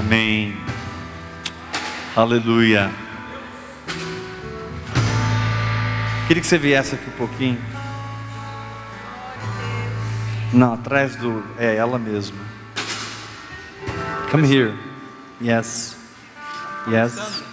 Amém. Aleluia. Queria que você viesse aqui um pouquinho. Não, atrás do. É ela mesma. Come here. Yes. Yes.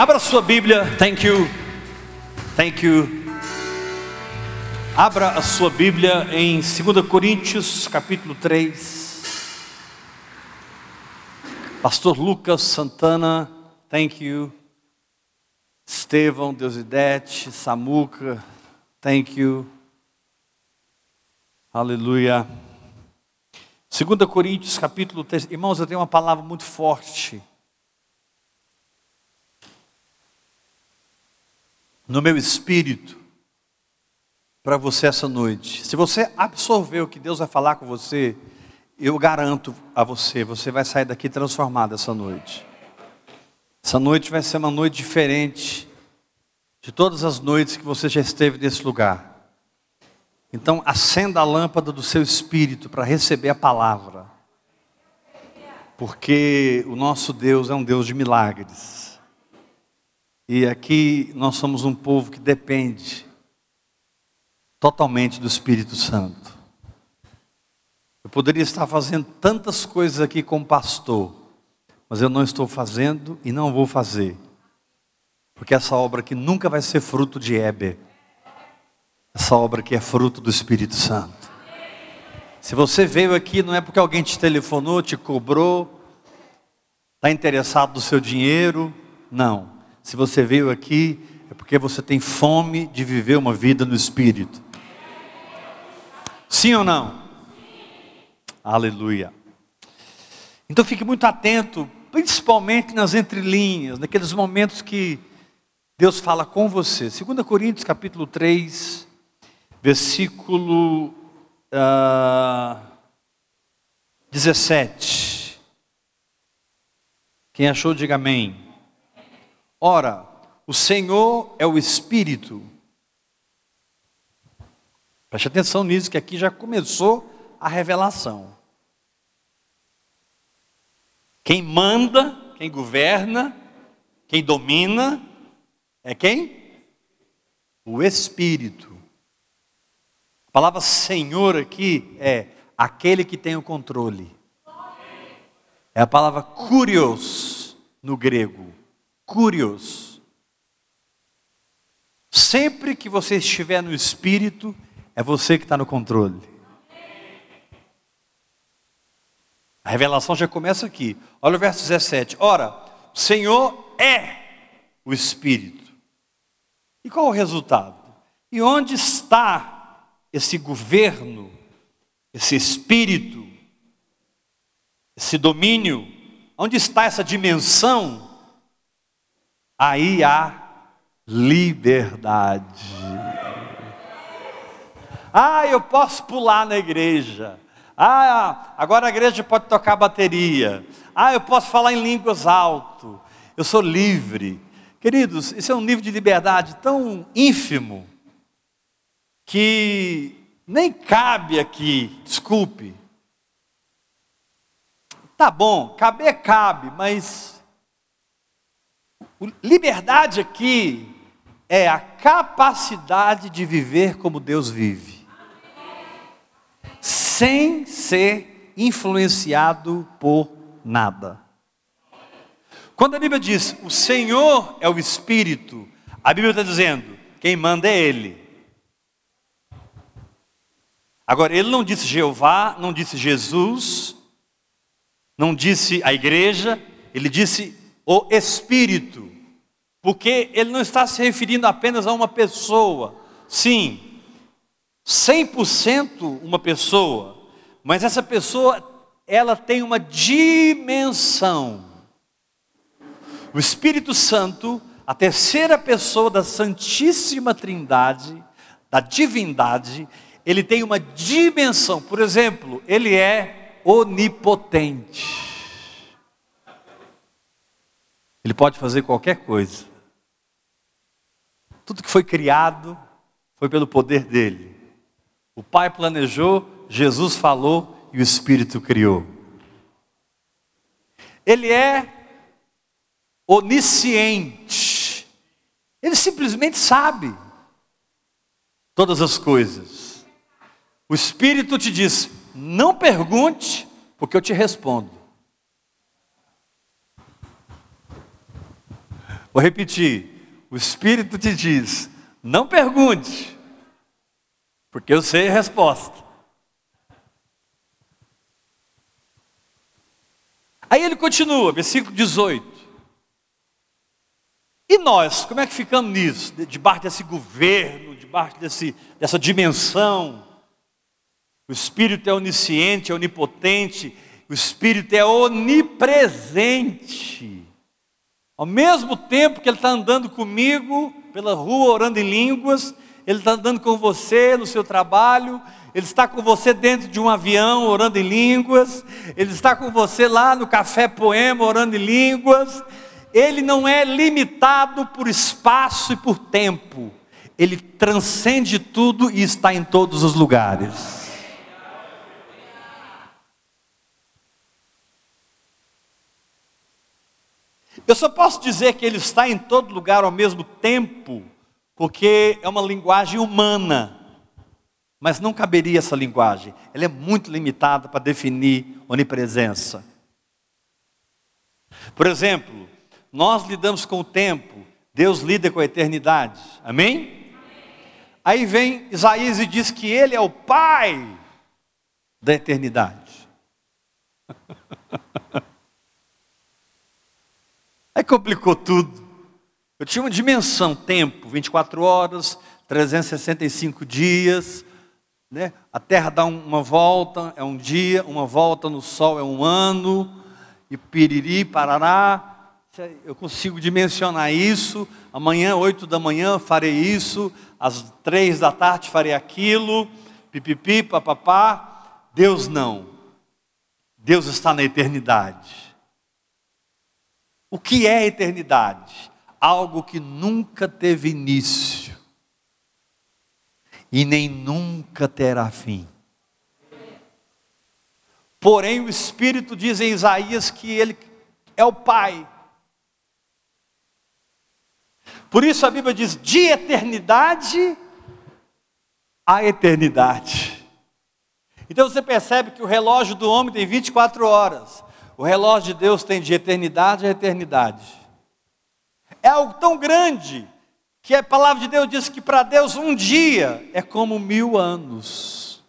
Abra sua Bíblia. Thank you. Thank you. Abra a sua Bíblia em 2 Coríntios, capítulo 3. Pastor Lucas Santana, thank you. Estevão, Deusidete, Samuca, thank you. Aleluia. 2 Coríntios, capítulo 3. Irmãos, eu tenho uma palavra muito forte no meu espírito para você essa noite. Se você absorver o que Deus vai falar com você, eu garanto a você, você vai sair daqui transformado essa noite. Essa noite vai ser uma noite diferente de todas as noites que você já esteve nesse lugar. Então, acenda a lâmpada do seu espírito para receber a palavra. Porque o nosso Deus é um Deus de milagres. E aqui nós somos um povo que depende totalmente do Espírito Santo. Eu poderia estar fazendo tantas coisas aqui como pastor, mas eu não estou fazendo e não vou fazer. Porque essa obra aqui nunca vai ser fruto de Heber. Essa obra aqui é fruto do Espírito Santo. Se você veio aqui, não é porque alguém te telefonou, te cobrou, está interessado no seu dinheiro, não. Se você veio aqui, é porque você tem fome de viver uma vida no Espírito. Sim ou não? Sim. Aleluia. Então fique muito atento, principalmente nas entrelinhas, naqueles momentos que Deus fala com você. 2 Coríntios capítulo 3, versículo uh, ah, 17. Quem achou, diga amém. Ora, o Senhor é o Espírito. Preste atenção nisso, que aqui já começou a revelação. Quem manda, quem governa, quem domina, é quem? O Espírito. A palavra Senhor aqui é aquele que tem o controle. É a palavra curios no grego. Curios. Sempre que você estiver no Espírito, é você que está no controle. A revelação já começa aqui. Olha o verso 17. Ora, o Senhor é o Espírito. E qual o resultado? E onde está esse governo, esse Espírito, esse domínio? Onde está essa dimensão? Aí há liberdade. Ah, eu posso pular na igreja. Ah, agora a igreja pode tocar bateria. Ah, eu posso falar em línguas alto. Eu sou livre. Queridos, isso é um nível de liberdade tão ínfimo que nem cabe aqui, desculpe. Tá bom, caber cabe, mas Liberdade aqui é a capacidade de viver como Deus vive, sem ser influenciado por nada. Quando a Bíblia diz o Senhor é o Espírito, a Bíblia está dizendo quem manda é Ele. Agora, ele não disse Jeová, não disse Jesus, não disse a igreja, ele disse o Espírito, porque ele não está se referindo apenas a uma pessoa. Sim, 100% uma pessoa, mas essa pessoa, ela tem uma dimensão. O Espírito Santo, a terceira pessoa da Santíssima Trindade, da divindade, ele tem uma dimensão. Por exemplo, ele é onipotente. Ele pode fazer qualquer coisa. Tudo que foi criado foi pelo poder dele. O Pai planejou, Jesus falou e o Espírito criou. Ele é onisciente. Ele simplesmente sabe todas as coisas. O Espírito te diz: não pergunte, porque eu te respondo. Vou repetir. O Espírito te diz: não pergunte, porque eu sei a resposta. Aí ele continua, versículo 18. E nós, como é que ficamos nisso? Debaixo desse governo, debaixo desse, dessa dimensão. O Espírito é onisciente, é onipotente, o Espírito é onipresente. Ao mesmo tempo que Ele está andando comigo pela rua, orando em línguas, Ele está andando com você no seu trabalho, Ele está com você dentro de um avião, orando em línguas, Ele está com você lá no café poema, orando em línguas, ele não é limitado por espaço e por tempo. Ele transcende tudo e está em todos os lugares. Eu só posso dizer que ele está em todo lugar ao mesmo tempo, porque é uma linguagem humana. Mas não caberia essa linguagem. Ela é muito limitada para definir onipresença. Por exemplo, nós lidamos com o tempo, Deus lida com a eternidade. Amém? Aí vem Isaías e diz que ele é o pai da eternidade. Aí complicou tudo. Eu tinha uma dimensão, tempo, 24 horas, 365 dias, né? A Terra dá uma volta, é um dia, uma volta no Sol é um ano, e piriri, parará, eu consigo dimensionar isso. Amanhã, oito da manhã, farei isso. Às três da tarde, farei aquilo. Pipipi, papapá. Deus não. Deus está na eternidade. O que é eternidade? Algo que nunca teve início e nem nunca terá fim. Porém, o Espírito diz em Isaías que ele é o Pai por isso a Bíblia diz: de eternidade a eternidade. Então você percebe que o relógio do homem tem 24 horas, o relógio de Deus tem de eternidade a eternidade. É algo tão grande que a palavra de Deus diz que para Deus um dia é como mil anos.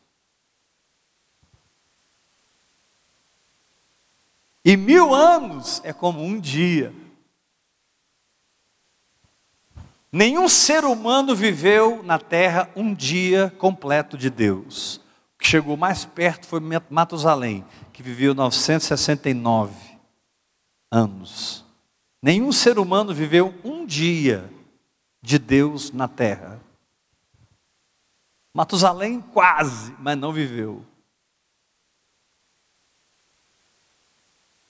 E mil anos é como um dia. Nenhum ser humano viveu na terra um dia completo de Deus. O que chegou mais perto foi Matusalém, que viveu 969 anos. Nenhum ser humano viveu um dia de Deus na terra. Matusalém quase, mas não viveu.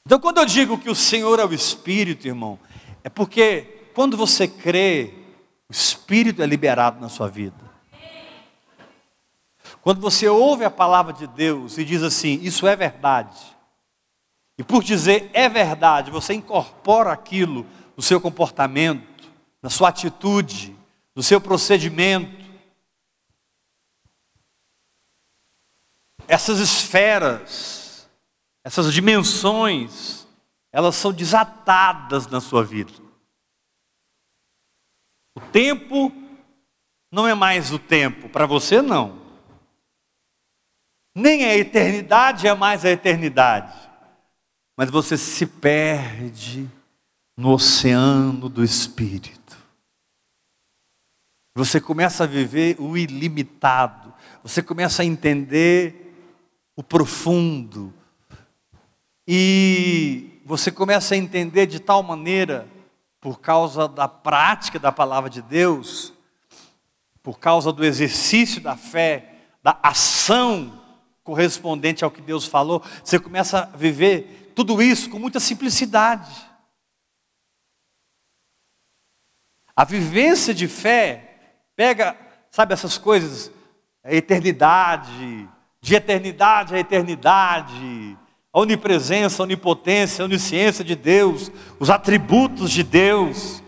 Então, quando eu digo que o Senhor é o Espírito, irmão, é porque quando você crê o Espírito é liberado na sua vida. Quando você ouve a palavra de Deus e diz assim: Isso é verdade, e por dizer é verdade, você incorpora aquilo no seu comportamento, na sua atitude, no seu procedimento. Essas esferas, essas dimensões, elas são desatadas na sua vida. O tempo não é mais o tempo, para você não. Nem a eternidade é mais a eternidade. Mas você se perde no oceano do Espírito. Você começa a viver o ilimitado. Você começa a entender o profundo. E você começa a entender de tal maneira, por causa da prática da palavra de Deus, por causa do exercício da fé, da ação correspondente ao que Deus falou, você começa a viver tudo isso com muita simplicidade. A vivência de fé pega, sabe, essas coisas, a eternidade, de eternidade a eternidade, a onipresença, a onipotência, a onisciência de Deus, os atributos de Deus,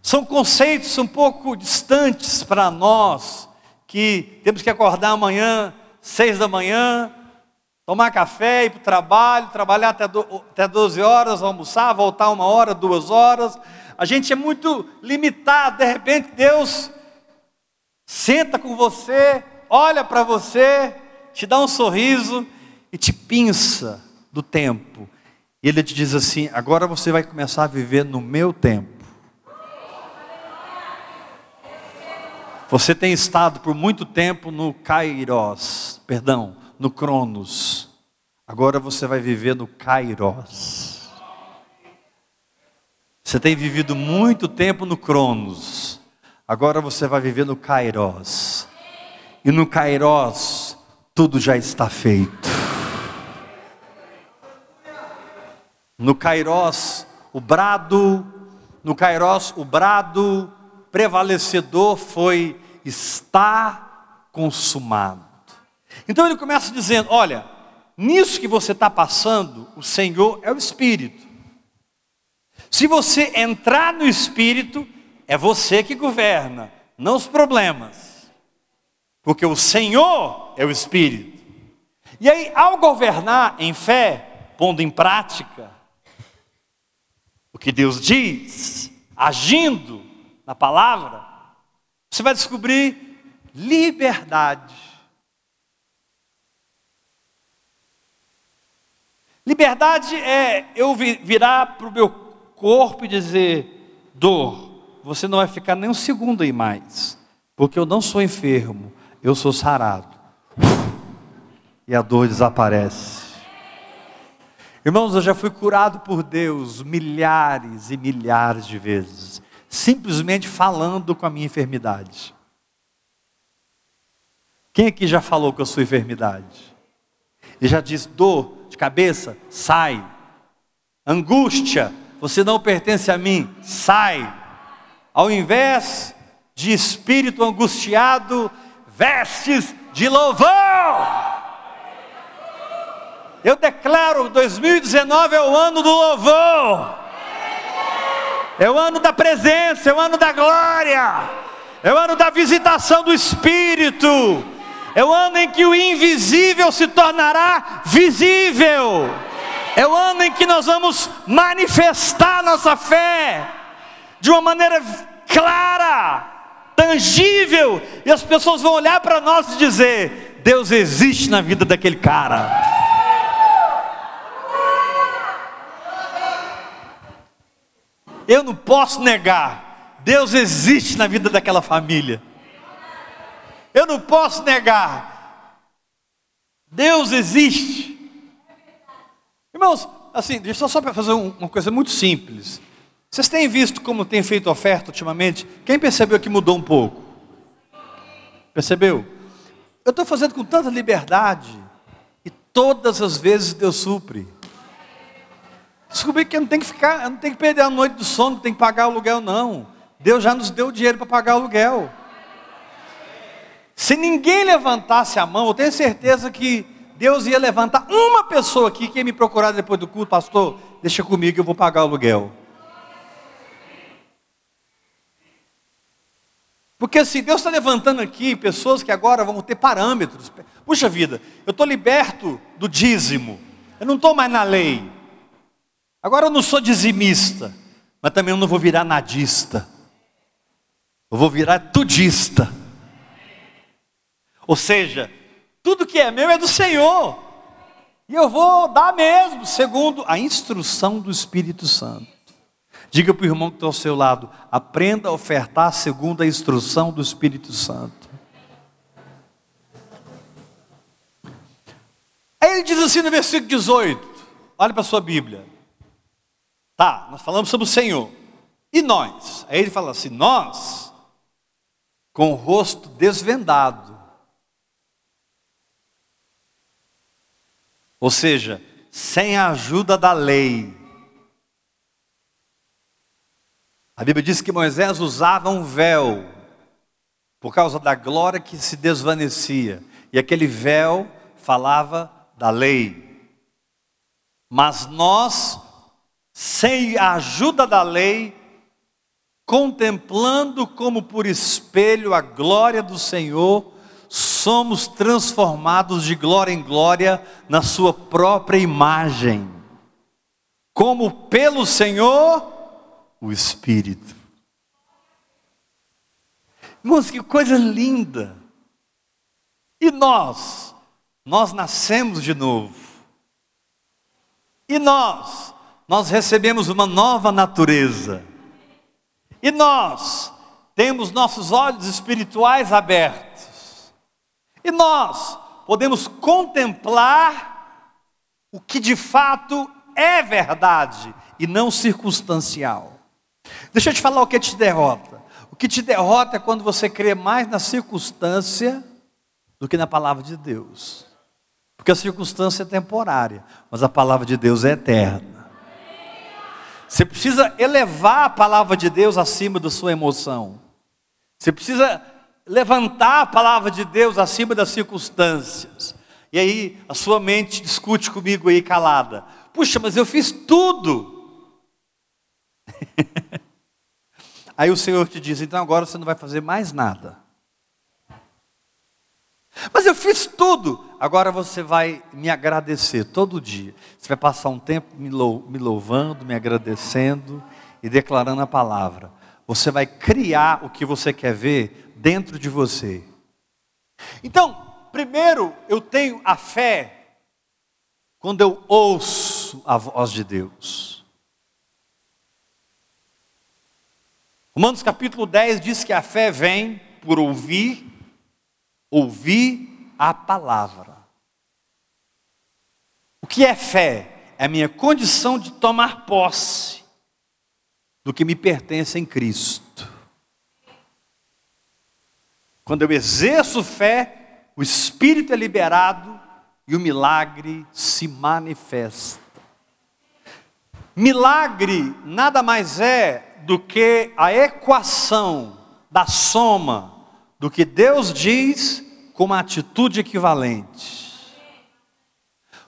são conceitos um pouco distantes para nós, que temos que acordar amanhã, seis da manhã, tomar café, ir para o trabalho, trabalhar até, do, até 12 horas, almoçar, voltar uma hora, duas horas. A gente é muito limitado, de repente Deus senta com você, olha para você, te dá um sorriso e te pinça do tempo. E ele te diz assim: agora você vai começar a viver no meu tempo. Você tem estado por muito tempo no Kairos, perdão, no Cronos. Agora você vai viver no Kairos. Você tem vivido muito tempo no Cronos. Agora você vai viver no Kairos. E no Kairos tudo já está feito. No Kairos, o brado, no Kairos, o brado prevalecedor foi está consumado. Então ele começa dizendo: olha, nisso que você está passando, o Senhor é o Espírito. Se você entrar no Espírito, é você que governa, não os problemas. Porque o Senhor é o Espírito. E aí, ao governar em fé, pondo em prática o que Deus diz, agindo na palavra, você vai descobrir liberdade. Liberdade é eu virar para o meu corpo e dizer: dor, você não vai ficar nem um segundo aí mais, porque eu não sou enfermo, eu sou sarado. E a dor desaparece. Irmãos, eu já fui curado por Deus milhares e milhares de vezes, simplesmente falando com a minha enfermidade. Quem aqui já falou com a sua enfermidade? E já diz: dor de cabeça, sai. Angústia, você não pertence a mim, sai ao invés de espírito angustiado, vestes de louvor. Eu declaro: 2019 é o ano do louvor, é o ano da presença, é o ano da glória, é o ano da visitação do Espírito, é o ano em que o invisível se tornará visível, é o ano em que nós vamos manifestar nossa fé de uma maneira clara, tangível, e as pessoas vão olhar para nós e dizer: Deus existe na vida daquele cara. Eu não posso negar, Deus existe na vida daquela família. Eu não posso negar, Deus existe. Irmãos, assim, deixa eu só fazer uma coisa muito simples. Vocês têm visto como tem feito oferta ultimamente? Quem percebeu que mudou um pouco? Percebeu? Eu estou fazendo com tanta liberdade e todas as vezes Deus supre. Descobri que não tenho que ficar, não tenho que perder a noite do sono, não tenho que pagar aluguel, não. Deus já nos deu o dinheiro para pagar aluguel. Se ninguém levantasse a mão, eu tenho certeza que Deus ia levantar uma pessoa aqui que ia me procurar depois do culto, pastor, deixa comigo, eu vou pagar o aluguel. Porque se Deus está levantando aqui pessoas que agora vão ter parâmetros. Puxa vida, eu estou liberto do dízimo. Eu não estou mais na lei. Agora eu não sou dizimista, mas também eu não vou virar nadista. Eu vou virar tudista. Ou seja, Tudo que é meu é do Senhor. E eu vou dar mesmo, segundo a instrução do Espírito Santo. Diga para o irmão que está ao seu lado: aprenda a ofertar segundo a instrução do Espírito Santo. Aí ele diz assim no versículo 18: olhe para a sua Bíblia. Tá, nós falamos sobre o Senhor. E nós? Aí ele fala assim: nós, com o rosto desvendado, ou seja, sem a ajuda da lei. A Bíblia diz que Moisés usava um véu por causa da glória que se desvanecia, e aquele véu falava da lei. Mas nós, sem a ajuda da lei, contemplando como por espelho a glória do Senhor, somos transformados de glória em glória na Sua própria imagem, como pelo Senhor, o Espírito. Irmãos, que coisa linda! E nós, nós nascemos de novo. E nós, nós recebemos uma nova natureza. E nós temos nossos olhos espirituais abertos. E nós podemos contemplar o que de fato é verdade e não circunstancial. Deixa eu te falar o que te derrota. O que te derrota é quando você crê mais na circunstância do que na palavra de Deus. Porque a circunstância é temporária, mas a palavra de Deus é eterna. Você precisa elevar a palavra de Deus acima da sua emoção. Você precisa levantar a palavra de Deus acima das circunstâncias. E aí a sua mente discute comigo aí calada. Puxa, mas eu fiz tudo. aí o Senhor te diz: então agora você não vai fazer mais nada. Mas eu fiz tudo. Agora você vai me agradecer todo dia. Você vai passar um tempo me louvando, me agradecendo e declarando a palavra. Você vai criar o que você quer ver dentro de você. Então, primeiro eu tenho a fé quando eu ouço a voz de Deus. Romanos capítulo 10 diz que a fé vem por ouvir, ouvir a palavra. O que é fé? É a minha condição de tomar posse do que me pertence em Cristo. Quando eu exerço fé, o Espírito é liberado e o milagre se manifesta. Milagre nada mais é do que a equação da soma do que Deus diz com uma atitude equivalente.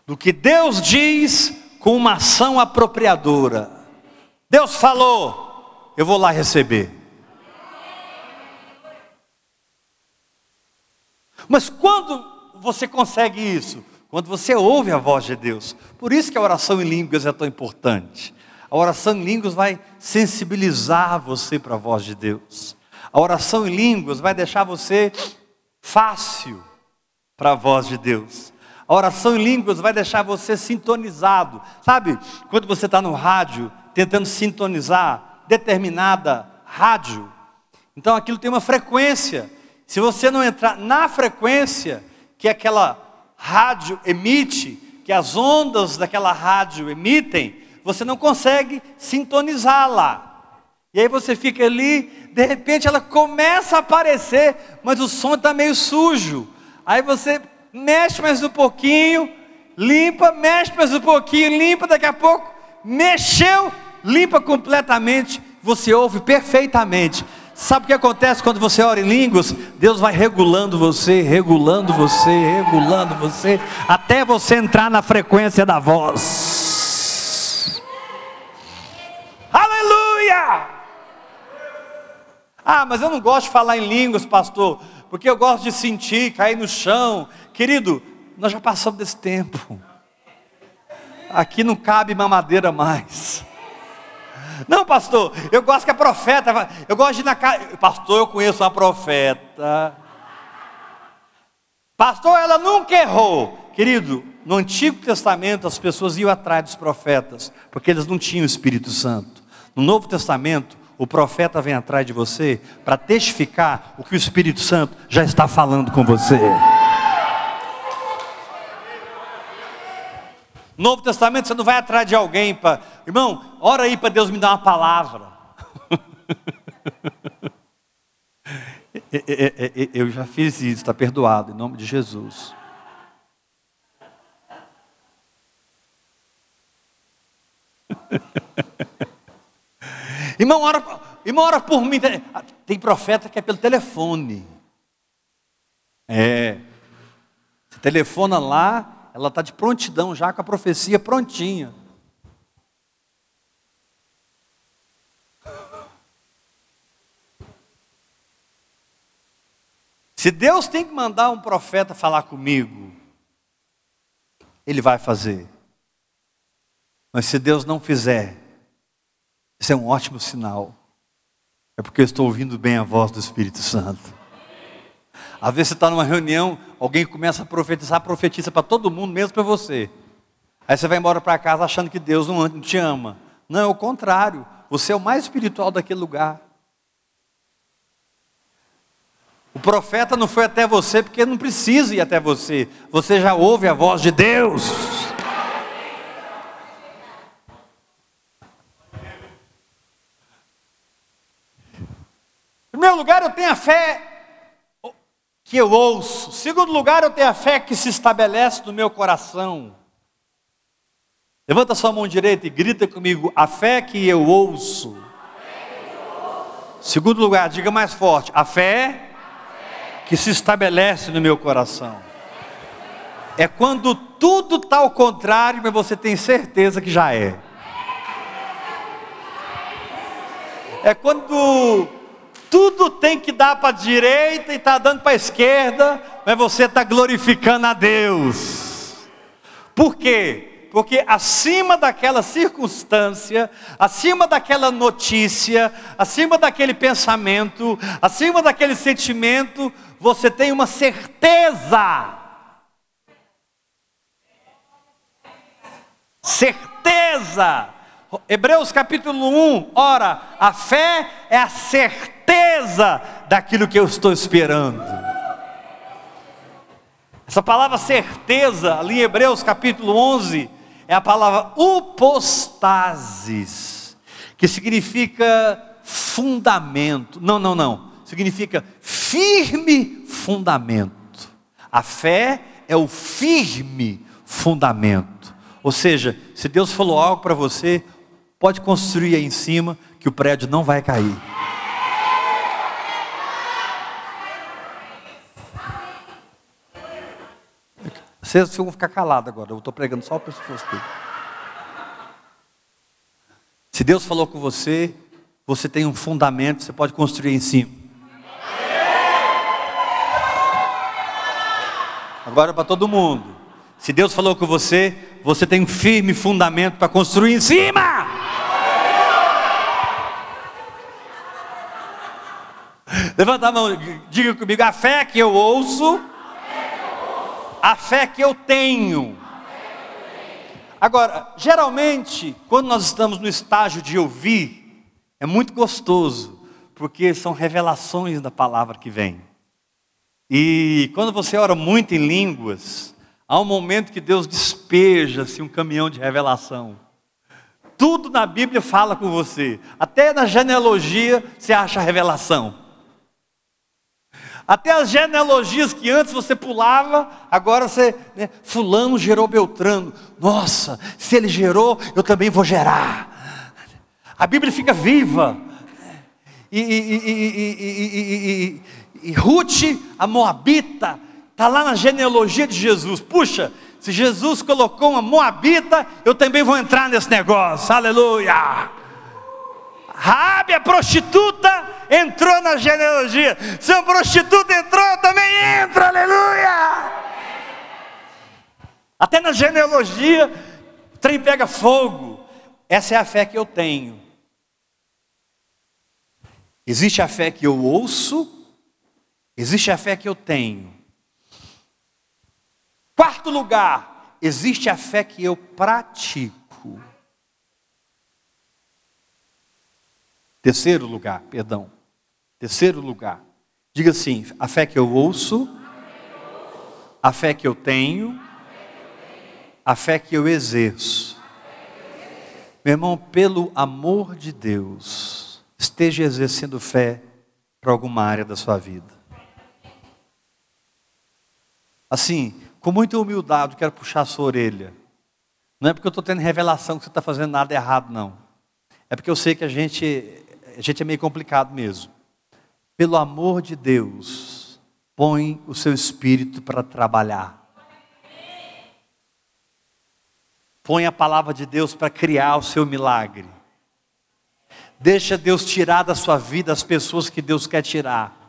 Do que Deus diz com uma ação apropriadora. Deus falou, eu vou lá receber. Mas quando você consegue isso? Quando você ouve a voz de Deus. Por isso que a oração em línguas é tão importante. A oração em línguas vai sensibilizar você para a voz de Deus. A oração em línguas vai deixar você fácil para a voz de Deus. A oração em línguas vai deixar você sintonizado. Sabe, quando você está no rádio tentando sintonizar determinada rádio, então aquilo tem uma frequência. Se você não entrar na frequência que aquela rádio emite, que as ondas daquela rádio emitem, você não consegue sintonizá-la. E aí você fica ali, de repente ela começa a aparecer, mas o som está meio sujo. Aí você mexe mais um pouquinho, limpa, mexe mais um pouquinho, limpa, daqui a pouco mexeu, limpa completamente, você ouve perfeitamente. Sabe o que acontece quando você ora em línguas? Deus vai regulando você, regulando você, regulando você, até você entrar na frequência da voz. Ah, mas eu não gosto de falar em línguas, pastor, porque eu gosto de sentir, cair no chão. Querido, nós já passamos desse tempo. Aqui não cabe mamadeira mais. Não, pastor, eu gosto que a profeta. Eu gosto de ir na casa. Pastor, eu conheço uma profeta. Pastor, ela nunca errou. Querido, no Antigo Testamento as pessoas iam atrás dos profetas, porque eles não tinham o Espírito Santo. No Novo Testamento, o profeta vem atrás de você para testificar o que o Espírito Santo já está falando com você. Novo Testamento, você não vai atrás de alguém para. Irmão, ora aí para Deus me dar uma palavra. Eu já fiz isso, está perdoado, em nome de Jesus. Irmão, ora, irmão, ora por mim. Tem profeta que é pelo telefone. É. Você telefona lá, ela está de prontidão já com a profecia prontinha. Se Deus tem que mandar um profeta falar comigo, Ele vai fazer. Mas se Deus não fizer, isso é um ótimo sinal. É porque eu estou ouvindo bem a voz do Espírito Santo. Às vezes você está numa reunião, alguém começa a profetizar, profetiza para todo mundo, mesmo para você. Aí você vai embora para casa achando que Deus não te ama. Não, é o contrário. Você é o mais espiritual daquele lugar. O profeta não foi até você porque não precisa ir até você. Você já ouve a voz de Deus. Primeiro lugar, eu tenho a fé que eu ouço. Em segundo lugar, eu tenho a fé que se estabelece no meu coração. Levanta sua mão direita e grita comigo: a fé que eu ouço. Segundo lugar, diga mais forte: a fé que se estabelece no meu coração. É quando tudo está ao contrário, mas você tem certeza que já é. É quando tudo tem que dar para a direita e está dando para a esquerda, mas você está glorificando a Deus. Por quê? Porque acima daquela circunstância, acima daquela notícia, acima daquele pensamento, acima daquele sentimento, você tem uma certeza. Certeza. Hebreus capítulo 1, ora, a fé é a certeza certeza daquilo que eu estou esperando. Essa palavra certeza, ali em Hebreus capítulo 11, é a palavra upostasis, que significa fundamento. Não, não, não. Significa firme fundamento. A fé é o firme fundamento. Ou seja, se Deus falou algo para você, pode construir aí em cima que o prédio não vai cair. Vocês vão ficar calados agora, eu estou pregando só para as pessoas Se Deus falou com você, você tem um fundamento, você pode construir em cima. Agora para todo mundo. Se Deus falou com você, você tem um firme fundamento para construir em cima. Levanta a mão, diga comigo, a fé que eu ouço a fé que eu tenho. Agora, geralmente, quando nós estamos no estágio de ouvir, é muito gostoso, porque são revelações da palavra que vem. E quando você ora muito em línguas, há um momento que Deus despeja-se um caminhão de revelação. Tudo na Bíblia fala com você, até na genealogia você acha revelação. Até as genealogias que antes você pulava, agora você, né, fulano gerou Beltrano. Nossa, se ele gerou, eu também vou gerar. A Bíblia fica viva. E, e, e, e Ruth, a Moabita, está lá na genealogia de Jesus. Puxa, se Jesus colocou uma Moabita, eu também vou entrar nesse negócio. Aleluia. Rabi, a prostituta, entrou na genealogia. Se a prostituta entrou, também entro, aleluia! Até na genealogia, o trem pega fogo. Essa é a fé que eu tenho. Existe a fé que eu ouço, existe a fé que eu tenho. Quarto lugar, existe a fé que eu pratico. Terceiro lugar, perdão. Terceiro lugar. Diga assim: a fé que eu ouço, a fé que eu tenho, a fé que eu exerço. Meu irmão, pelo amor de Deus, esteja exercendo fé para alguma área da sua vida. Assim, com muita humildade, quero puxar a sua orelha. Não é porque eu estou tendo revelação que você está fazendo nada errado, não. É porque eu sei que a gente, a gente é meio complicado mesmo. Pelo amor de Deus, põe o seu espírito para trabalhar. Põe a palavra de Deus para criar o seu milagre. Deixa Deus tirar da sua vida as pessoas que Deus quer tirar.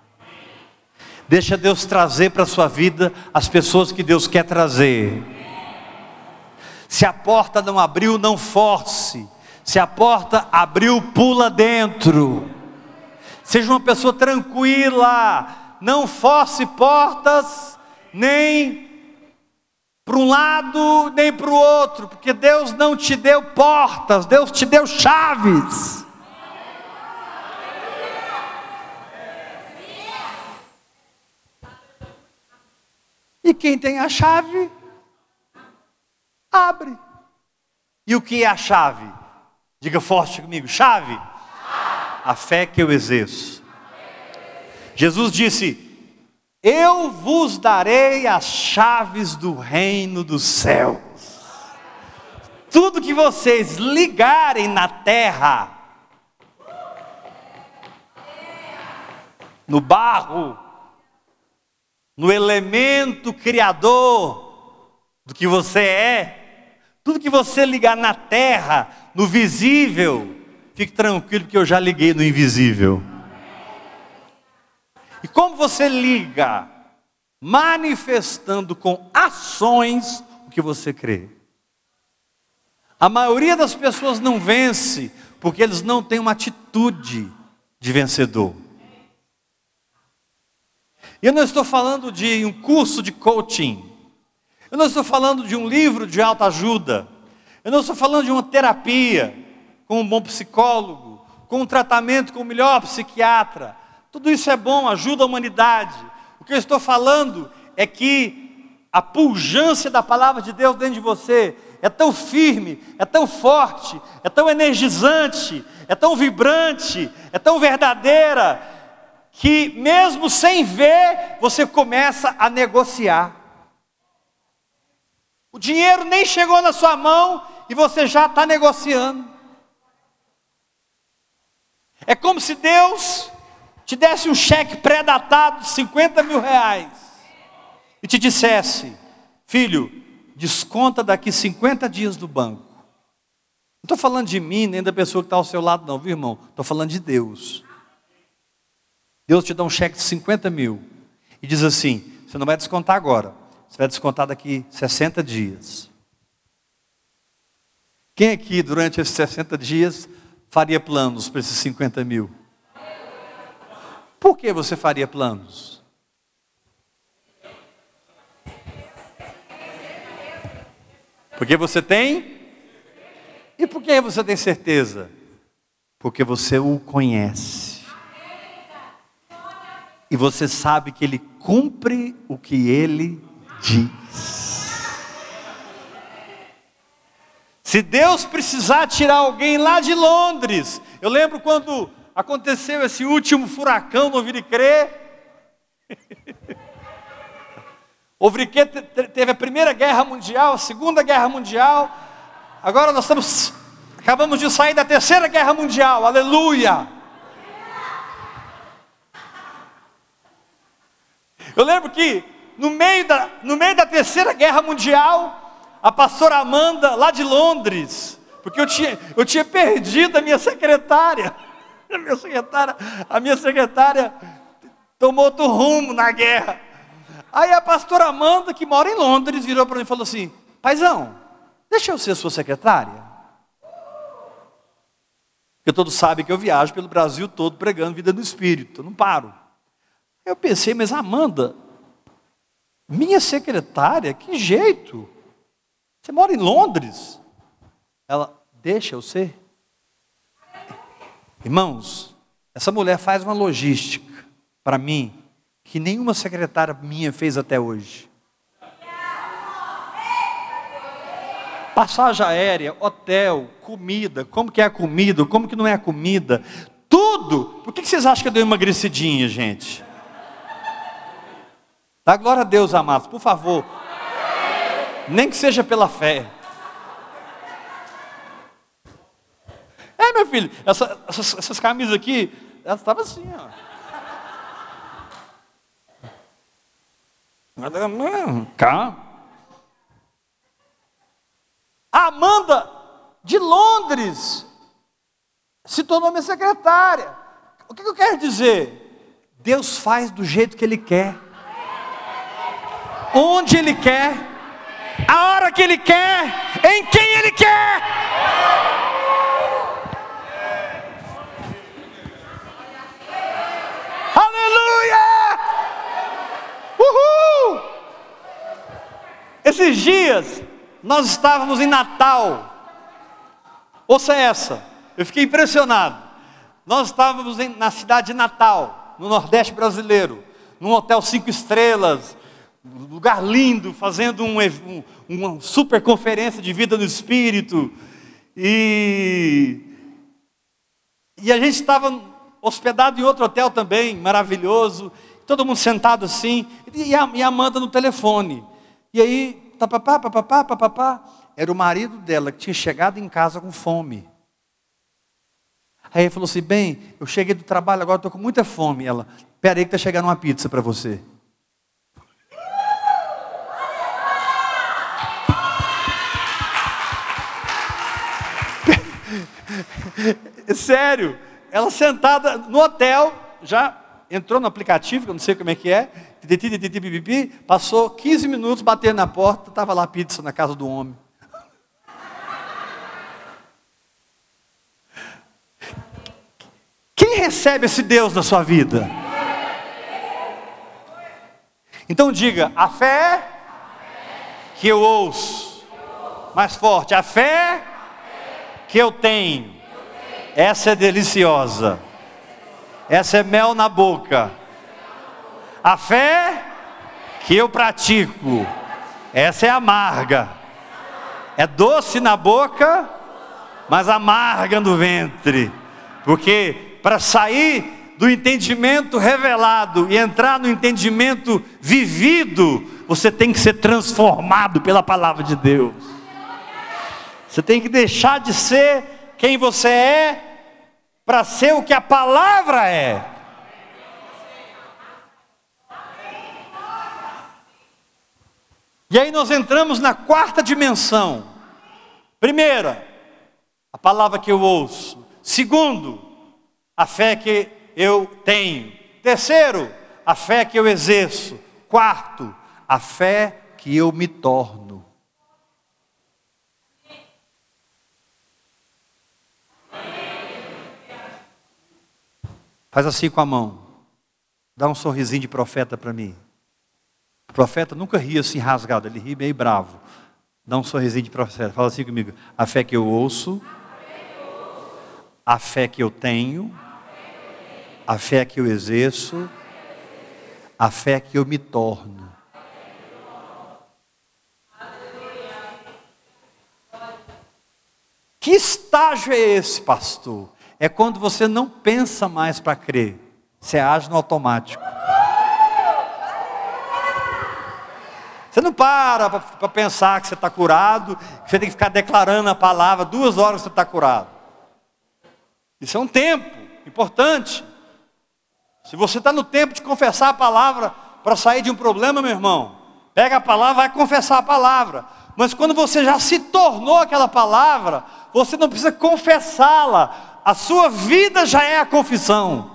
Deixa Deus trazer para a sua vida as pessoas que Deus quer trazer. Se a porta não abriu, não force. Se a porta abriu, pula dentro. Seja uma pessoa tranquila. Não force portas, nem para um lado, nem para o outro, porque Deus não te deu portas, Deus te deu chaves. E quem tem a chave, abre. E o que é a chave? Diga forte comigo: chave. A fé que eu exerço. Jesus disse: Eu vos darei as chaves do reino dos céus. Tudo que vocês ligarem na terra, no barro, no elemento criador do que você é, tudo que você ligar na terra, no visível, fique tranquilo que eu já liguei no invisível. E como você liga? Manifestando com ações o que você crê. A maioria das pessoas não vence porque eles não têm uma atitude de vencedor. Eu não estou falando de um curso de coaching. Eu não estou falando de um livro de alta ajuda. Eu não estou falando de uma terapia com um bom psicólogo, com um tratamento com o melhor psiquiatra. Tudo isso é bom, ajuda a humanidade. O que eu estou falando é que a pujança da palavra de Deus dentro de você é tão firme, é tão forte, é tão energizante, é tão vibrante, é tão verdadeira, que mesmo sem ver, você começa a negociar. O dinheiro nem chegou na sua mão e você já está negociando. É como se Deus te desse um cheque pré-datado de 50 mil reais e te dissesse: Filho, desconta daqui 50 dias do banco. Não estou falando de mim, nem da pessoa que está ao seu lado, não, viu irmão? Estou falando de Deus. Deus te dá um cheque de 50 mil e diz assim: você não vai descontar agora, você vai descontar daqui 60 dias. Quem aqui durante esses 60 dias faria planos para esses 50 mil? Por que você faria planos? Porque você tem? E por que você tem certeza? Porque você o conhece e você sabe que ele cumpre o que ele diz. Se Deus precisar tirar alguém lá de Londres, eu lembro quando aconteceu esse último furacão no Viricré. O Viricré teve a Primeira Guerra Mundial, a Segunda Guerra Mundial. Agora nós estamos acabamos de sair da Terceira Guerra Mundial. Aleluia! Eu lembro que no meio da, no meio da terceira guerra mundial, a pastora Amanda, lá de Londres, porque eu tinha, eu tinha perdido a minha secretária. A minha secretária, a minha secretária tomou outro rumo na guerra. Aí a pastora Amanda, que mora em Londres, virou para mim e falou assim: Paizão, deixa eu ser sua secretária. Porque todos sabem que eu viajo pelo Brasil todo pregando vida do Espírito, eu não paro. Eu pensei, mas Amanda, Minha secretária? Que jeito? Você mora em Londres? Ela, deixa eu ser. Irmãos, essa mulher faz uma logística para mim que nenhuma secretária minha fez até hoje. Passagem aérea, hotel, comida, como que é a comida, como que não é a comida, tudo. Por que vocês acham que eu dei uma emagrecidinha, gente? Dá glória a Deus, amados, por favor. Nem que seja pela fé. É, meu filho, essa, essas, essas, camisas aqui, elas estavam assim, ó. Calma. A Amanda de Londres se tornou minha secretária. O que eu quero dizer? Deus faz do jeito que Ele quer, onde Ele quer, a hora que Ele quer, em quem Ele quer. Aleluia! Uhul! Esses dias nós estávamos em Natal. Ouça essa, eu fiquei impressionado. Nós estávamos em, na cidade de Natal, no Nordeste brasileiro, num hotel cinco estrelas, lugar lindo, fazendo um, um, uma super conferência de vida no Espírito. E, e a gente estava hospedado em outro hotel também, maravilhoso, todo mundo sentado assim, e a, e a Amanda no telefone. E aí papapá, papapá, papapá. Era o marido dela que tinha chegado em casa com fome. Aí ele falou assim: Bem, eu cheguei do trabalho, agora estou com muita fome. Ela, peraí que está chegando uma pizza para você. Sério, ela sentada no hotel, já entrou no aplicativo, que eu não sei como é que é, passou 15 minutos batendo na porta, estava lá pizza na casa do homem. Quem recebe esse Deus na sua vida? Então diga, a fé que eu ouço, mais forte, a fé que eu tenho, essa é deliciosa. Essa é mel na boca. A fé que eu pratico, essa é amarga. É doce na boca, mas amarga no ventre. Porque para sair do entendimento revelado e entrar no entendimento vivido, você tem que ser transformado pela palavra de Deus. Você tem que deixar de ser quem você é para ser o que a palavra é. E aí nós entramos na quarta dimensão. Primeira, a palavra que eu ouço. Segundo, a fé que eu tenho. Terceiro, a fé que eu exerço. Quarto, a fé que eu me torno. Faz assim com a mão. Dá um sorrisinho de profeta para mim. O profeta nunca ria assim rasgado, ele ri meio bravo. Dá um sorrisinho de profeta. Fala assim comigo. A fé que eu ouço, a fé que eu tenho, a fé que eu exerço, a fé que eu me torno. Que estágio é esse, pastor? É quando você não pensa mais para crer, você age no automático. Você não para para pensar que você está curado, que você tem que ficar declarando a palavra duas horas que você está curado. Isso é um tempo importante. Se você está no tempo de confessar a palavra para sair de um problema, meu irmão, pega a palavra, vai confessar a palavra. Mas quando você já se tornou aquela palavra, você não precisa confessá-la, a sua vida já é a confissão.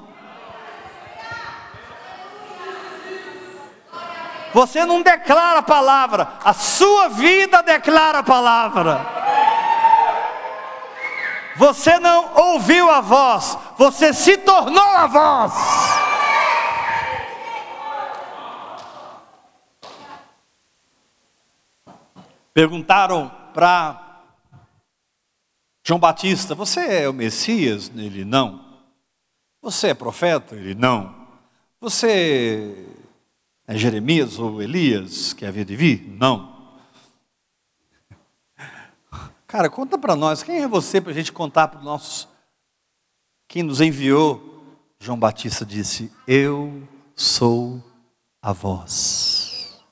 Você não declara a palavra, a sua vida declara a palavra. Você não ouviu a voz, você se tornou a voz. Perguntaram para João Batista: Você é o Messias? Ele não. Você é profeta? Ele não. Você é Jeremias ou Elias que havia de vir? Não. Cara, conta para nós, quem é você para a gente contar para os nossos. Quem nos enviou? João Batista disse: Eu sou a voz.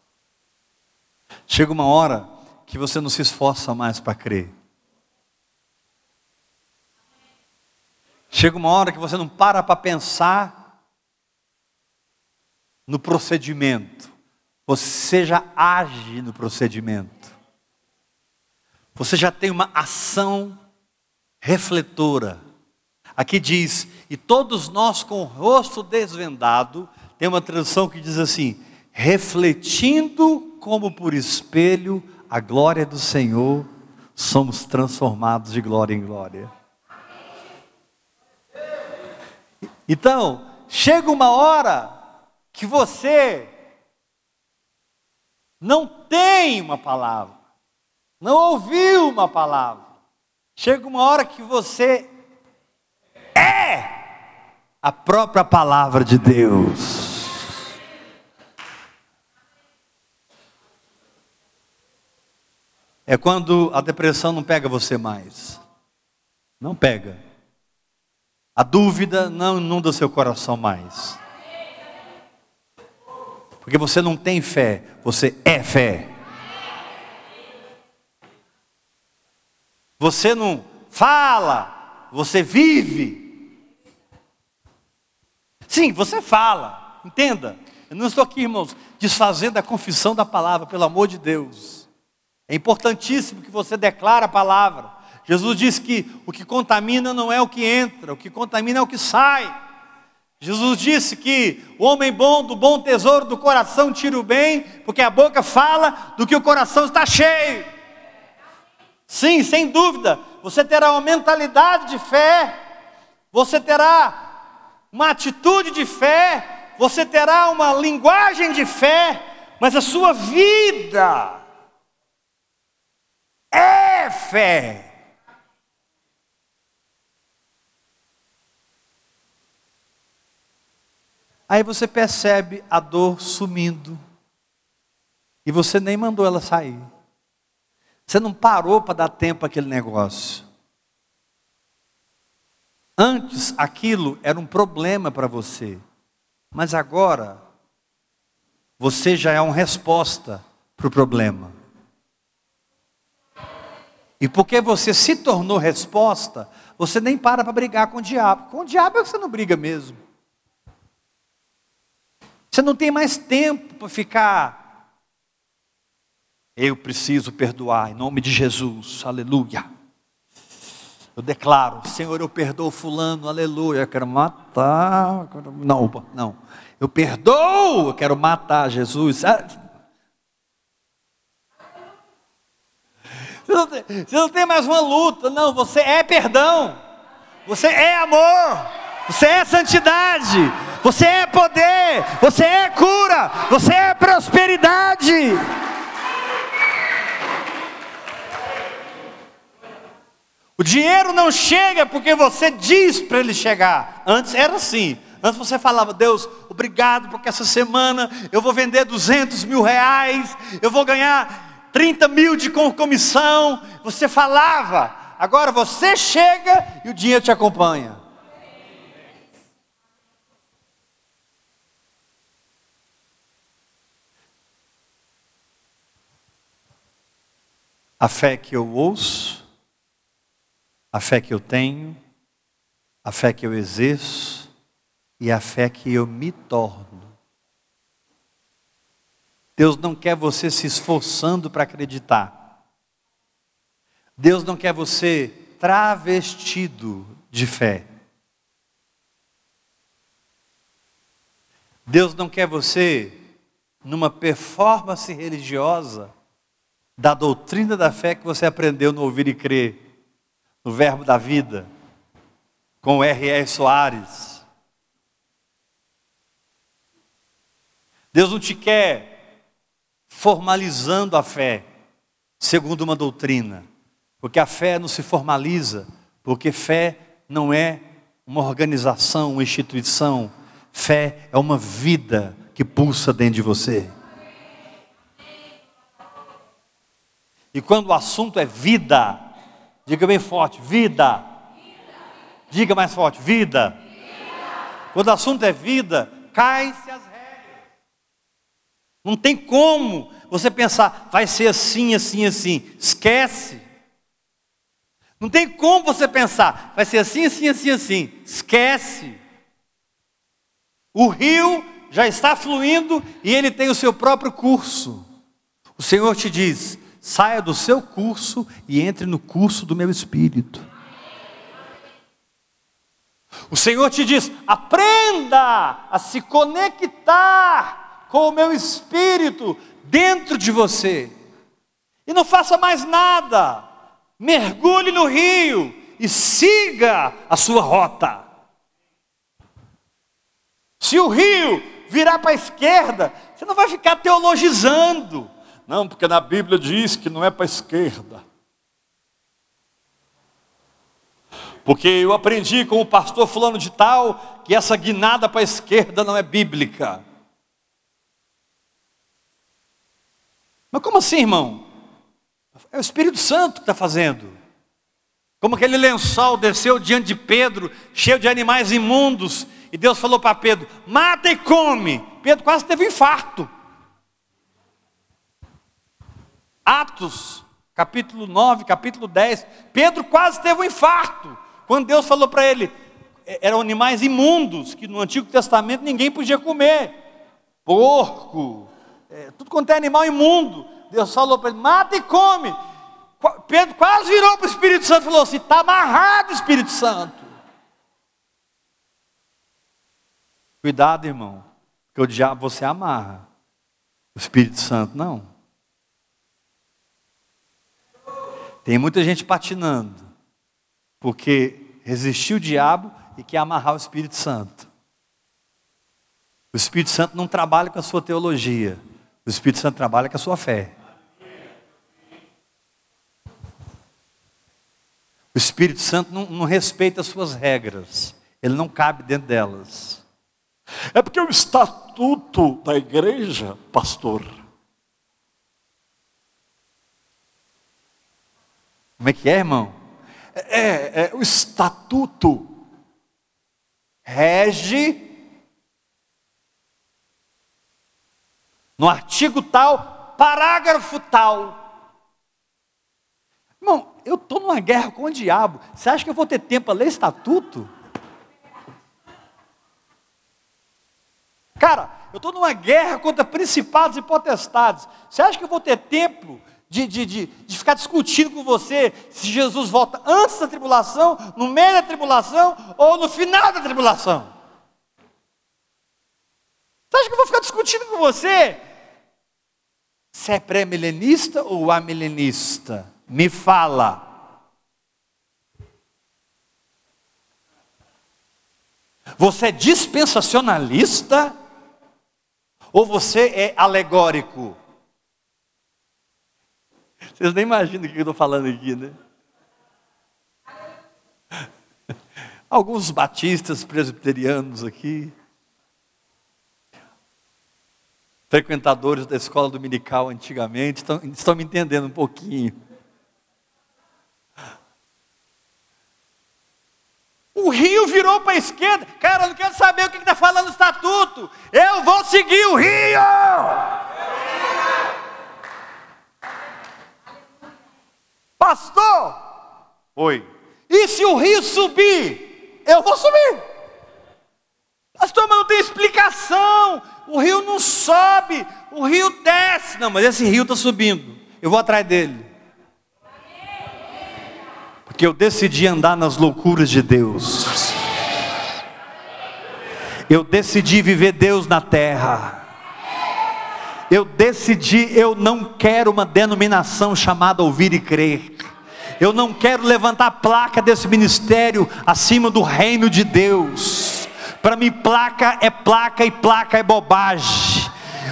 Chega uma hora que você não se esforça mais para crer. Chega uma hora que você não para para pensar no procedimento. Você já age no procedimento. Você já tem uma ação refletora. Aqui diz: E todos nós com o rosto desvendado, tem uma tradução que diz assim: refletindo como por espelho a glória do Senhor, somos transformados de glória em glória. Então, chega uma hora que você não tem uma palavra, não ouviu uma palavra. Chega uma hora que você é a própria palavra de Deus. É quando a depressão não pega você mais. Não pega. A dúvida não inunda seu coração mais. Porque você não tem fé, você é fé. Você não fala, você vive. Sim, você fala, entenda. Eu não estou aqui, irmãos, desfazendo a confissão da palavra, pelo amor de Deus. É importantíssimo que você declare a palavra. Jesus disse que o que contamina não é o que entra, o que contamina é o que sai. Jesus disse que o homem bom do bom tesouro do coração tira o bem, porque a boca fala do que o coração está cheio. Sim, sem dúvida, você terá uma mentalidade de fé, você terá uma atitude de fé, você terá uma linguagem de fé, mas a sua vida é fé. Aí você percebe a dor sumindo. E você nem mandou ela sair. Você não parou para dar tempo àquele negócio. Antes aquilo era um problema para você. Mas agora você já é uma resposta para o problema. E porque você se tornou resposta, você nem para para brigar com o diabo. Com o diabo é que você não briga mesmo. Você não tem mais tempo para ficar. Eu preciso perdoar em nome de Jesus, aleluia. Eu declaro, Senhor, eu perdoo fulano, aleluia. Eu quero matar. Não, não. Eu perdoo, eu quero matar Jesus. Ah. Você não, tem, você não tem mais uma luta, não. Você é perdão. Você é amor. Você é santidade você é poder, você é cura, você é prosperidade. O dinheiro não chega porque você diz para ele chegar. Antes era assim. Antes você falava, Deus, obrigado porque essa semana eu vou vender 200 mil reais, eu vou ganhar 30 mil de comissão. Você falava. Agora você chega e o dinheiro te acompanha. A fé que eu ouço, a fé que eu tenho, a fé que eu exerço e a fé que eu me torno. Deus não quer você se esforçando para acreditar. Deus não quer você travestido de fé. Deus não quer você numa performance religiosa da doutrina da fé que você aprendeu no ouvir e crer, no verbo da vida, com R.R. Soares. Deus não te quer formalizando a fé. segundo uma doutrina. Porque a fé não se formaliza, porque fé não é uma organização, uma instituição. Fé é uma vida que pulsa dentro de você. E quando o assunto é vida, diga bem forte: vida. Diga mais forte: vida. Quando o assunto é vida, caem-se as regras. Não tem como você pensar, vai ser assim, assim, assim. Esquece. Não tem como você pensar, vai ser assim, assim, assim, assim. Esquece. O rio já está fluindo e ele tem o seu próprio curso. O Senhor te diz: saia do seu curso e entre no curso do meu espírito. O Senhor te diz: aprenda a se conectar com o meu espírito dentro de você. E não faça mais nada. Mergulhe no rio e siga a sua rota. Se o rio virar para a esquerda, você não vai ficar teologizando. Não, porque na Bíblia diz que não é para a esquerda. Porque eu aprendi com o pastor fulano de tal que essa guinada para a esquerda não é bíblica. Mas como assim, irmão? É o Espírito Santo que está fazendo. Como aquele lençol desceu diante de Pedro, cheio de animais imundos, e Deus falou para Pedro: mata e come. Pedro quase teve um infarto. Atos, capítulo 9, capítulo 10. Pedro quase teve um infarto. Quando Deus falou para ele, é, eram animais imundos, que no Antigo Testamento ninguém podia comer. Porco, é, tudo quanto é animal imundo. Deus falou para ele: mata e come. Pedro quase virou para o Espírito Santo e falou assim: está amarrado, Espírito Santo. Cuidado, irmão, porque o diabo você amarra, o Espírito Santo não. Tem muita gente patinando, porque resistiu o diabo e quer amarrar o Espírito Santo. O Espírito Santo não trabalha com a sua teologia, o Espírito Santo trabalha com a sua fé. O Espírito Santo não, não respeita as suas regras, ele não cabe dentro delas. É porque o estatuto da igreja, pastor, Como é que é, irmão? É, é, o estatuto rege no artigo tal, parágrafo tal. Irmão, eu estou numa guerra com o diabo. Você acha que eu vou ter tempo para ler estatuto? Cara, eu estou numa guerra contra principados e potestades. Você acha que eu vou ter tempo de, de, de, de, ficar discutindo com você se Jesus volta antes da tribulação, no meio da tribulação ou no final da tribulação. Você acha que eu vou ficar discutindo com você se é pré-milenista ou amilenista? Me fala. Você é dispensacionalista ou você é alegórico? Vocês nem imaginam o que eu estou falando aqui, né? Alguns batistas presbiterianos aqui, frequentadores da escola dominical antigamente, estão, estão me entendendo um pouquinho. O rio virou para a esquerda. Cara, eu não quero saber o que está falando o estatuto. Eu vou seguir o rio. Pastor, oi. E se o rio subir, eu vou subir. Pastor, mas não tem explicação. O rio não sobe, o rio desce. Não, mas esse rio está subindo. Eu vou atrás dele. Porque eu decidi andar nas loucuras de Deus. Eu decidi viver Deus na terra. Eu decidi, eu não quero uma denominação chamada ouvir e crer. Eu não quero levantar a placa desse ministério acima do reino de Deus. Para mim, placa é placa e placa é bobagem.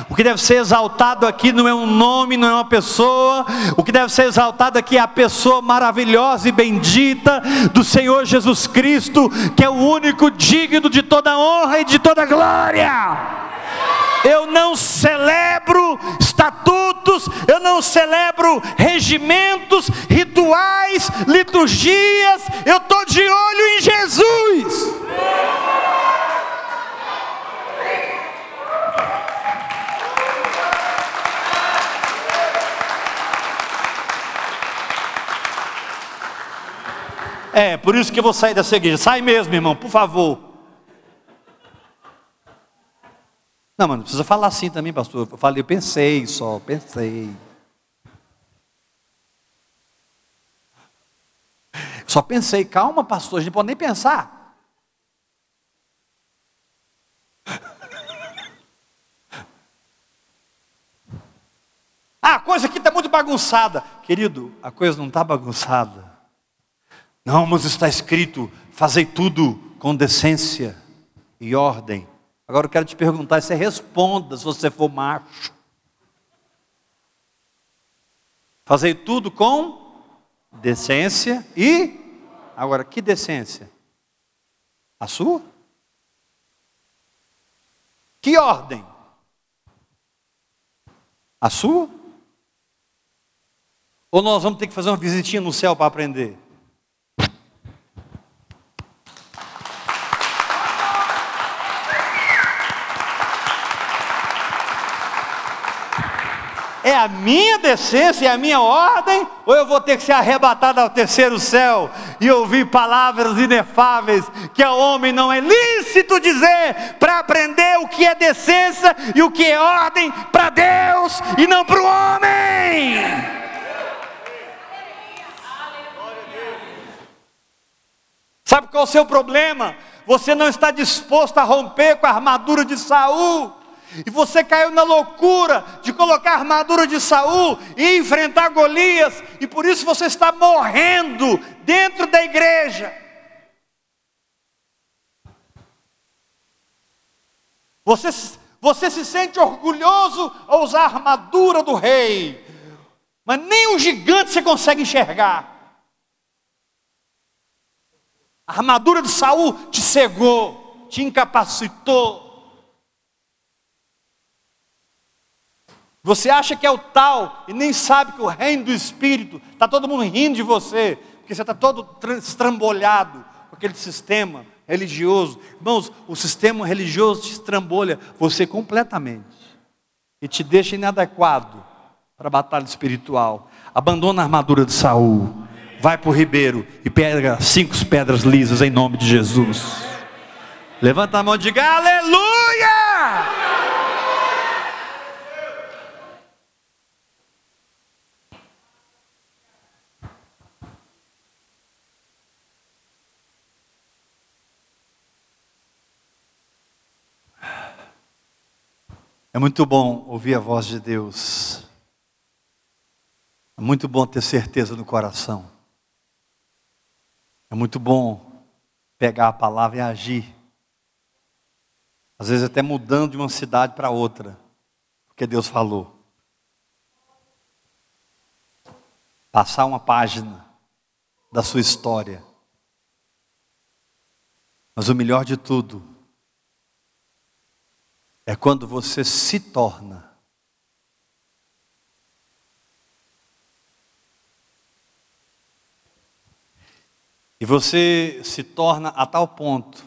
O que deve ser exaltado aqui não é um nome, não é uma pessoa. O que deve ser exaltado aqui é a pessoa maravilhosa e bendita do Senhor Jesus Cristo, que é o único digno de toda honra e de toda glória. Eu não celebro estatutos, eu não celebro regimentos, rituais, liturgias, eu estou de olho em Jesus. É, por isso que eu vou sair dessa igreja. Sai mesmo, irmão, por favor. Não, mas não precisa falar assim também, pastor. Eu falei, eu pensei só, pensei. Só pensei, calma, pastor, a gente pode nem pensar. Ah, a coisa aqui está muito bagunçada. Querido, a coisa não está bagunçada. Não, mas está escrito: fazei tudo com decência e ordem. Agora eu quero te perguntar, você responda se você for macho. Fazei tudo com decência e. Agora, que decência? A sua? Que ordem? A sua? Ou nós vamos ter que fazer uma visitinha no céu para aprender? É a minha decência, é a minha ordem, ou eu vou ter que ser arrebatado ao terceiro céu e ouvir palavras inefáveis que ao homem não é lícito dizer para aprender o que é decência e o que é ordem para Deus e não para o homem? Sabe qual é o seu problema? Você não está disposto a romper com a armadura de Saul. E você caiu na loucura de colocar a armadura de Saul e enfrentar Golias, e por isso você está morrendo dentro da igreja. Você, você se sente orgulhoso ao usar a armadura do rei, mas nem um gigante você consegue enxergar. A armadura de Saul te cegou, te incapacitou. Você acha que é o tal e nem sabe que o reino do Espírito está todo mundo rindo de você, porque você está todo estrambolhado com aquele sistema religioso. Irmãos, o sistema religioso te estrambolha você completamente e te deixa inadequado para a batalha espiritual. Abandona a armadura de Saul, vai para o ribeiro e pega cinco pedras lisas em nome de Jesus. Levanta a mão e diga aleluia! É muito bom ouvir a voz de Deus. É muito bom ter certeza no coração. É muito bom pegar a palavra e agir. Às vezes até mudando de uma cidade para outra, porque Deus falou. Passar uma página da sua história. Mas o melhor de tudo é quando você se torna E você se torna a tal ponto,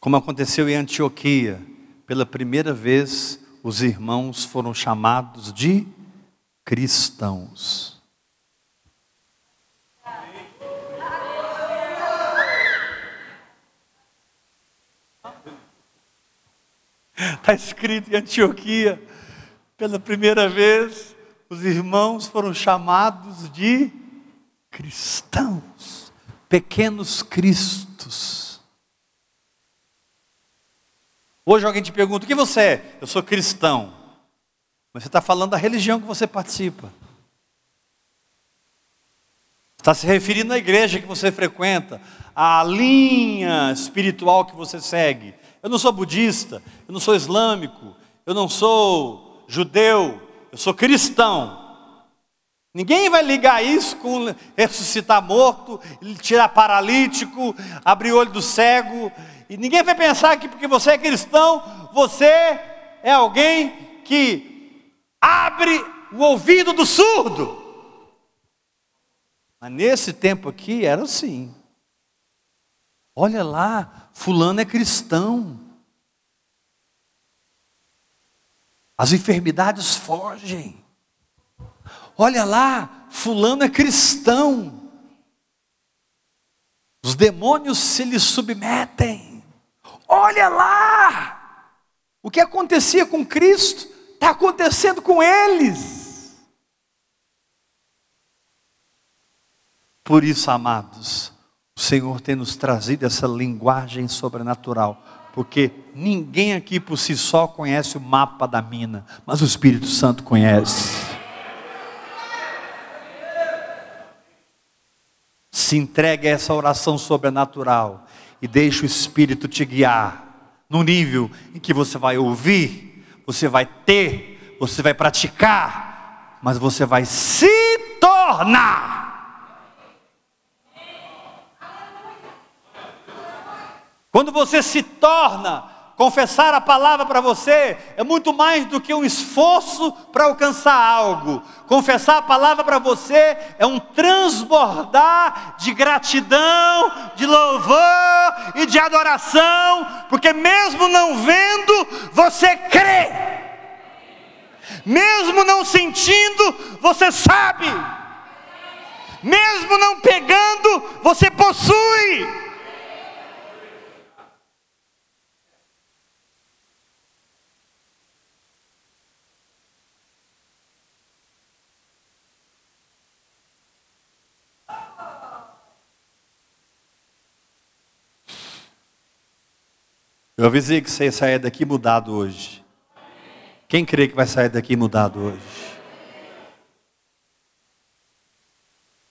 como aconteceu em Antioquia, pela primeira vez os irmãos foram chamados de cristãos. Está escrito em Antioquia, pela primeira vez, os irmãos foram chamados de cristãos, pequenos cristos. Hoje alguém te pergunta: o que você é? Eu sou cristão. Mas você está falando da religião que você participa. Está se referindo à igreja que você frequenta, à linha espiritual que você segue. Eu não sou budista, eu não sou islâmico, eu não sou judeu, eu sou cristão. Ninguém vai ligar isso com ressuscitar morto, tirar paralítico, abrir o olho do cego. E ninguém vai pensar que porque você é cristão, você é alguém que abre o ouvido do surdo. Mas nesse tempo aqui era assim. Olha lá, fulano é cristão. As enfermidades fogem. Olha lá, fulano é cristão. Os demônios se lhe submetem. Olha lá! O que acontecia com Cristo está acontecendo com eles. Por isso, amados, o Senhor tem nos trazido essa linguagem sobrenatural, porque ninguém aqui por si só conhece o mapa da mina, mas o Espírito Santo conhece. Se entregue a essa oração sobrenatural e deixe o Espírito te guiar no nível em que você vai ouvir, você vai ter, você vai praticar, mas você vai se tornar Quando você se torna, confessar a palavra para você é muito mais do que um esforço para alcançar algo. Confessar a palavra para você é um transbordar de gratidão, de louvor e de adoração, porque mesmo não vendo, você crê. Mesmo não sentindo, você sabe. Mesmo não pegando, você possui. Eu avisei que você ia sair daqui mudado hoje. Quem crê que vai sair daqui mudado hoje?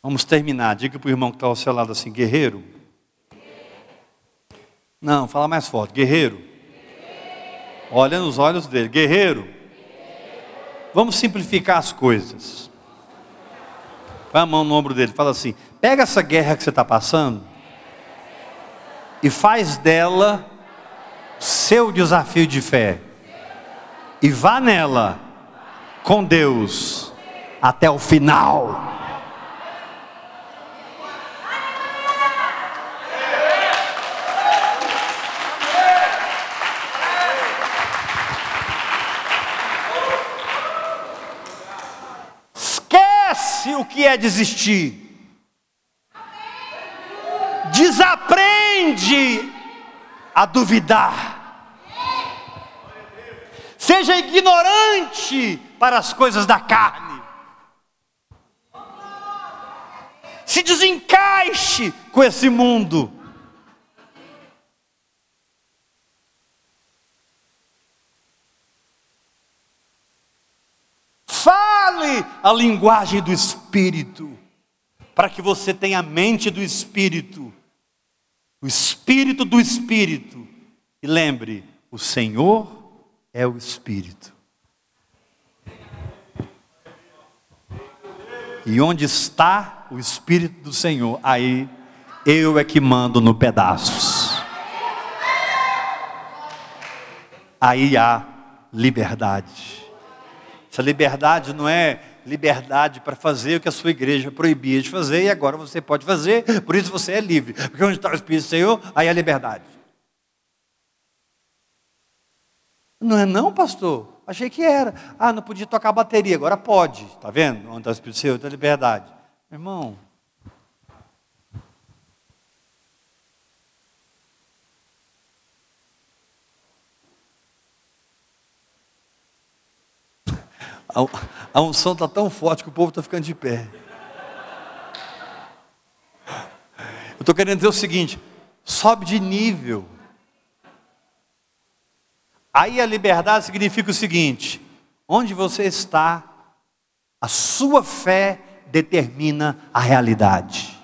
Vamos terminar. Diga para o irmão que está ao seu lado assim: guerreiro. Não, fala mais forte: guerreiro. Olha nos olhos dele: guerreiro. Vamos simplificar as coisas. Põe a mão no ombro dele, fala assim: pega essa guerra que você está passando e faz dela seu desafio de fé e vá nela com Deus até o final. Esquece o que é desistir. Desaprende a duvidar. Seja ignorante para as coisas da carne. Se desencaixe com esse mundo. Fale a linguagem do Espírito, para que você tenha a mente do Espírito o Espírito do Espírito. E lembre, o Senhor é o Espírito. E onde está o Espírito do Senhor, aí eu é que mando no pedaços. Aí há liberdade. Essa liberdade não é liberdade para fazer o que a sua igreja proibia de fazer, e agora você pode fazer, por isso você é livre. Porque onde está o Espírito do Senhor, aí é liberdade. Não é não, pastor? Achei que era. Ah, não podia tocar bateria, agora pode. Está vendo? Onde está o Espírito do Senhor, está liberdade. Irmão, A unção está tão forte que o povo está ficando de pé. Eu estou querendo dizer o seguinte: sobe de nível. Aí a liberdade significa o seguinte: onde você está, a sua fé determina a realidade.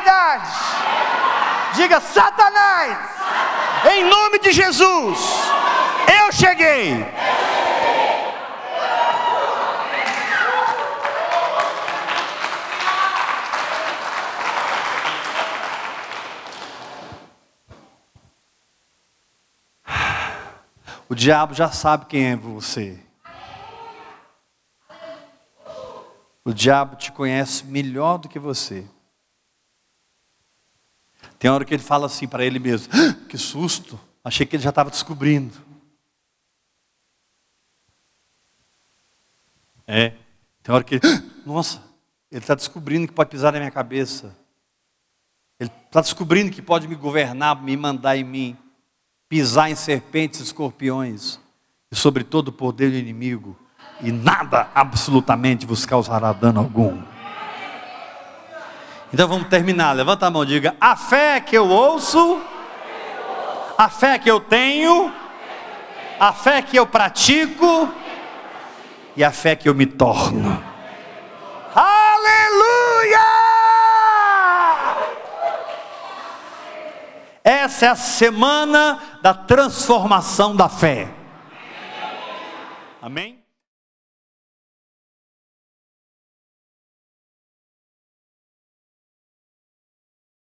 verdade. Diga Satanás. Em nome de Jesus. Eu cheguei. O diabo já sabe quem é você. O diabo te conhece melhor do que você. Tem hora que ele fala assim para ele mesmo: ah, Que susto, achei que ele já estava descobrindo. É, tem hora que ele, nossa, ele está descobrindo que pode pisar na minha cabeça. Ele está descobrindo que pode me governar, me mandar em mim pisar em serpentes e escorpiões, e sobre todo o poder do inimigo, e nada absolutamente vos causará dano algum. Então vamos terminar. Levanta a mão, diga: a fé que eu ouço, a fé que eu tenho, a fé que eu pratico e a fé que eu me torno. Essa é a semana da transformação da fé. Amém?